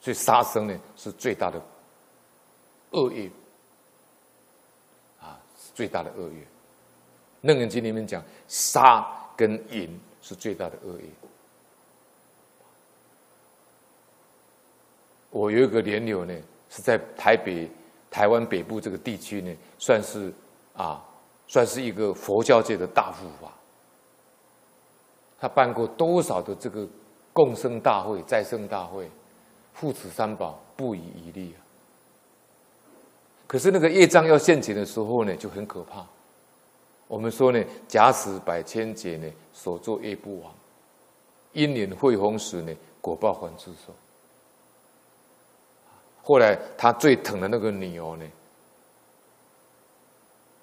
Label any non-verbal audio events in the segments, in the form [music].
所以杀生呢是最大的恶业啊是，最大的恶业。楞严经里面讲，杀跟淫是最大的恶业。我有一个莲友呢，是在台北、台湾北部这个地区呢，算是啊，算是一个佛教界的大护法。他办过多少的这个共生大会、再生大会，护持三宝不遗余力啊。可是那个业障要现前的时候呢，就很可怕。我们说呢，假使百千劫呢，所作业不亡；因缘会逢时呢，果报还自受。后来他最疼的那个女儿呢，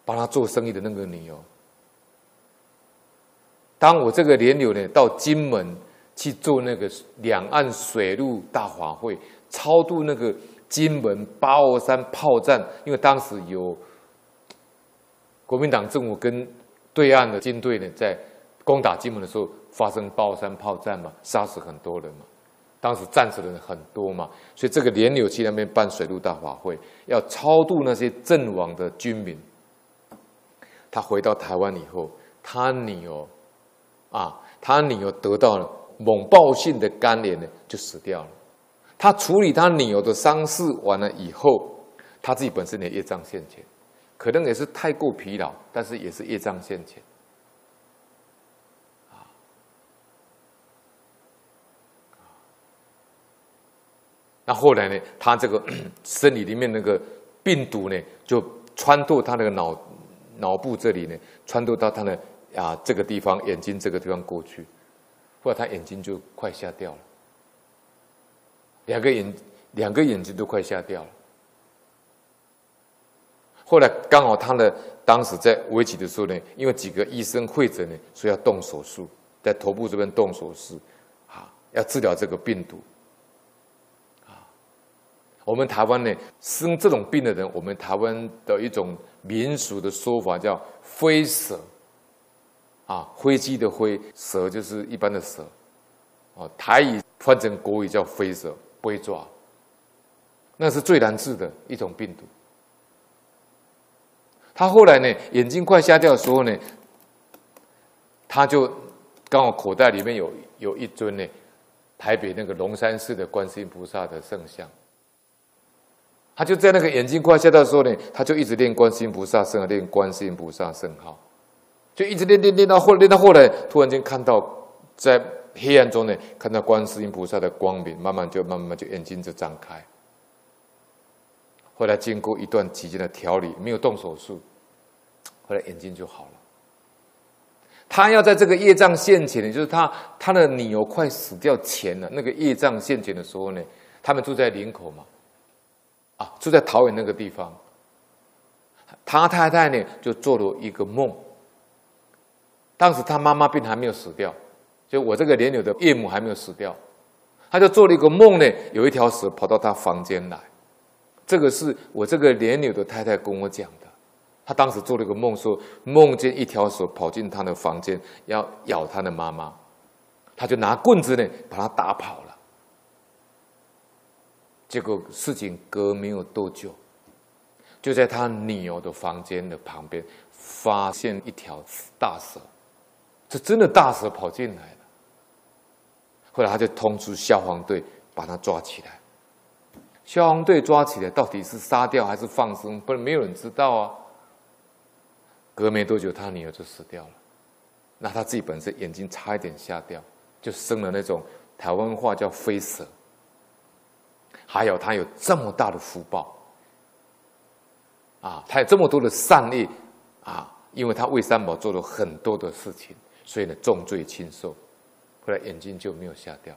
帮他做生意的那个女儿。当我这个莲友呢，到金门去做那个两岸水陆大法会，超度那个金门八二三炮战，因为当时有国民党政府跟对岸的军队呢，在攻打金门的时候发生八二三炮战嘛，杀死很多人嘛，当时战死的人很多嘛，所以这个莲友去那边办水陆大法会，要超度那些阵亡的军民。他回到台湾以后，他女儿。啊，他女儿得到了猛爆性的肝炎呢，就死掉了。他处理他女儿的丧事完了以后，他自己本身的业障现前，可能也是太过疲劳，但是也是业障现前。啊，那后来呢，他这个 [coughs] 身体里面那个病毒呢，就穿透他那个脑脑部这里呢，穿透到他的。啊，这个地方眼睛这个地方过去，后来他眼睛就快瞎掉了，两个眼两个眼睛都快瞎掉了。后来刚好他的当时在危急的时候呢，因为几个医生会诊呢，说要动手术，在头部这边动手术，啊，要治疗这个病毒。啊，我们台湾呢生这种病的人，我们台湾的一种民俗的说法叫飞蛇。啊，飞机的飞，蛇就是一般的蛇，哦，台语换成国语叫飞蛇，龟爪，那是最难治的一种病毒。他后来呢，眼睛快瞎掉的时候呢，他就刚好口袋里面有有一尊呢，台北那个龙山寺的观世音菩萨的圣像，他就在那个眼睛快瞎掉的时候呢，他就一直念观世音菩萨圣号，念观世音菩萨圣号。就一直练练练到后练到后来，突然间看到在黑暗中呢，看到观世音菩萨的光明，慢慢就慢慢就眼睛就张开。后来经过一段期间的调理，没有动手术，后来眼睛就好了。他要在这个业障现前呢，就是他他的女儿快死掉前了，那个业障现前的时候呢，他们住在林口嘛，啊，住在桃园那个地方，他太太呢就做了一个梦。当时他妈妈病还没有死掉，就我这个莲友的岳母还没有死掉，他就做了一个梦呢，有一条蛇跑到他房间来，这个是我这个莲友的太太跟我讲的，他当时做了一个梦，说梦见一条蛇跑进他的房间，要咬他的妈妈，他就拿棍子呢把他打跑了，结果事情隔没有多久，就在他女儿的房间的旁边发现一条大蛇。是真的大蛇跑进来了，后来他就通知消防队把他抓起来。消防队抓起来，到底是杀掉还是放生？不然没有人知道啊。隔没多久，他女儿就死掉了。那他自己本身眼睛差一点瞎掉，就生了那种台湾话叫飞蛇。还有他有这么大的福报啊，他有这么多的善意啊，因为他为三宝做了很多的事情。所以呢，重罪轻受，后来眼睛就没有瞎掉。